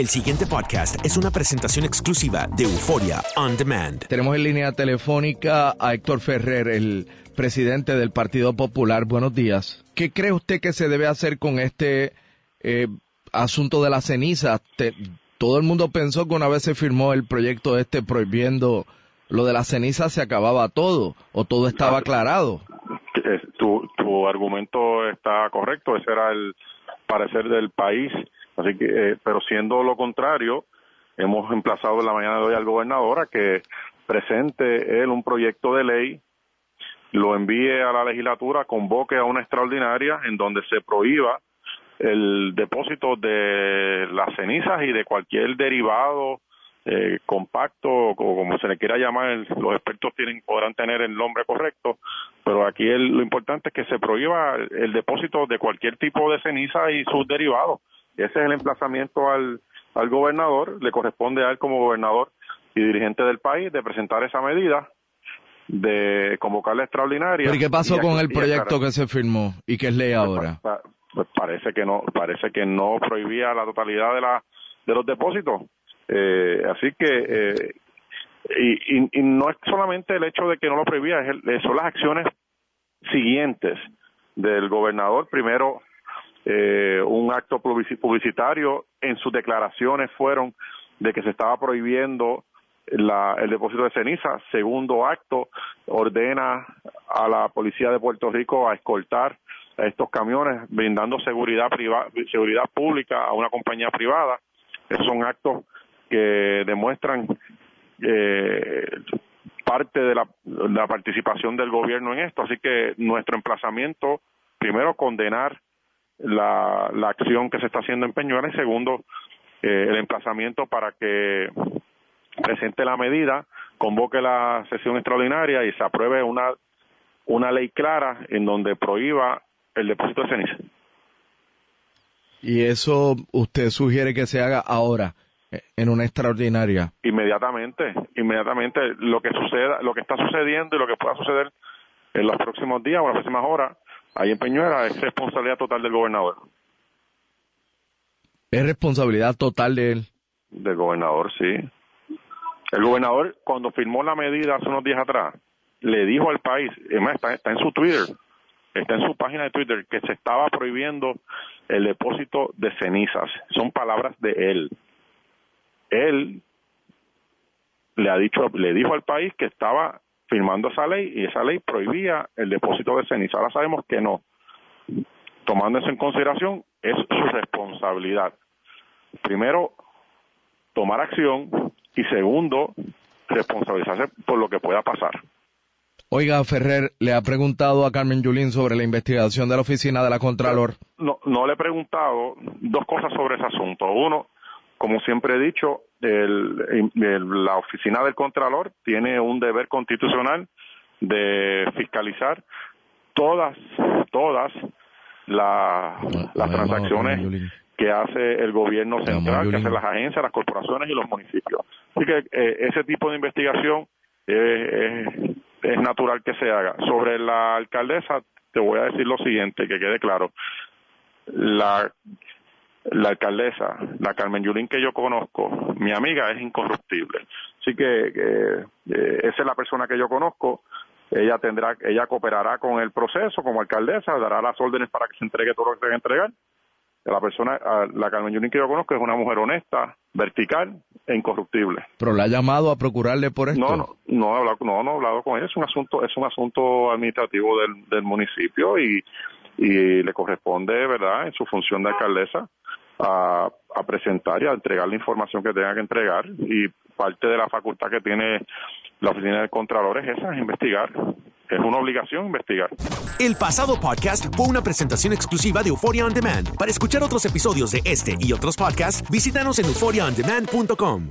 El siguiente podcast es una presentación exclusiva de Euforia On Demand. Tenemos en línea telefónica a Héctor Ferrer, el presidente del Partido Popular. Buenos días. ¿Qué cree usted que se debe hacer con este eh, asunto de la ceniza? todo el mundo pensó que una vez se firmó el proyecto este prohibiendo lo de la ceniza se acababa todo o todo estaba aclarado. Tu, tu argumento está correcto, ese era el parecer del país Así que, eh, pero siendo lo contrario, hemos emplazado en la mañana de hoy al gobernador a que presente él un proyecto de ley, lo envíe a la legislatura, convoque a una extraordinaria en donde se prohíba el depósito de las cenizas y de cualquier derivado eh, compacto o como se le quiera llamar, los expertos podrán tener el nombre correcto, pero aquí lo importante es que se prohíba el depósito de cualquier tipo de ceniza y sus derivados ese es el emplazamiento al, al gobernador, le corresponde a él como gobernador y dirigente del país de presentar esa medida, de convocar la extraordinaria. ¿Pero y qué pasó con el proyecto que se firmó y que es ley pues, ahora? Pues, parece que no, parece que no prohibía la totalidad de la de los depósitos. Eh, así que eh, y, y, no es solamente el hecho de que no lo prohibía, es son las acciones siguientes del gobernador. Primero, eh, un acto publicitario. En sus declaraciones fueron de que se estaba prohibiendo el depósito de ceniza. Segundo acto, ordena a la policía de Puerto Rico a escoltar a estos camiones, brindando seguridad privada, seguridad pública a una compañía privada. Esos son actos que demuestran eh, parte de la, la participación del gobierno en esto. Así que nuestro emplazamiento, primero, condenar la, la acción que se está haciendo en Peñuela y segundo, eh, el emplazamiento para que presente la medida, convoque la sesión extraordinaria y se apruebe una, una ley clara en donde prohíba el depósito de ceniza. Y eso usted sugiere que se haga ahora en una extraordinaria. Inmediatamente, inmediatamente lo que suceda, lo que está sucediendo y lo que pueda suceder en los próximos días o en las próximas horas ahí en Peñuela es responsabilidad total del gobernador. ¿Es responsabilidad total de él? Del gobernador, sí. El gobernador, cuando firmó la medida hace unos días atrás, le dijo al país, está, está en su Twitter, está en su página de Twitter, que se estaba prohibiendo el depósito de cenizas. Son palabras de él. Él le ha dicho, le dijo al país que estaba firmando esa ley y esa ley prohibía el depósito de ceniza. Ahora sabemos que no. Tomando eso en consideración, es su responsabilidad. Primero, tomar acción y segundo, responsabilizarse por lo que pueda pasar. Oiga, Ferrer, ¿le ha preguntado a Carmen Yulín sobre la investigación de la oficina de la Contralor? No, no le he preguntado dos cosas sobre ese asunto. Uno, como siempre he dicho, la oficina del Contralor tiene un deber constitucional de fiscalizar todas, todas las transacciones que hace el gobierno central, que hacen las agencias, las corporaciones y los municipios. Así que eh, ese tipo de investigación es natural que se haga. Sobre la alcaldesa, te voy a decir lo siguiente, que quede claro. La la alcaldesa, la Carmen Yulín que yo conozco, mi amiga es incorruptible. Así que, eh, esa es la persona que yo conozco. Ella tendrá, ella cooperará con el proceso como alcaldesa, dará las órdenes para que se entregue todo lo que tenga que entregar. La persona, la Carmen Yulín que yo conozco es una mujer honesta, vertical e incorruptible. ¿Pero la ha llamado a procurarle por esto? No, no, no he hablado, no, no he hablado con ella. Es un asunto, es un asunto administrativo del, del municipio y, y le corresponde, ¿verdad?, en su función de alcaldesa, a, presentar y a entregar la información que tenga que entregar y parte de la facultad que tiene la oficina del Contralor es esa, es investigar. Es una obligación investigar. El pasado podcast fue una presentación exclusiva de Euphoria On Demand. Para escuchar otros episodios de este y otros podcasts, visítanos en euphoriaondemand.com.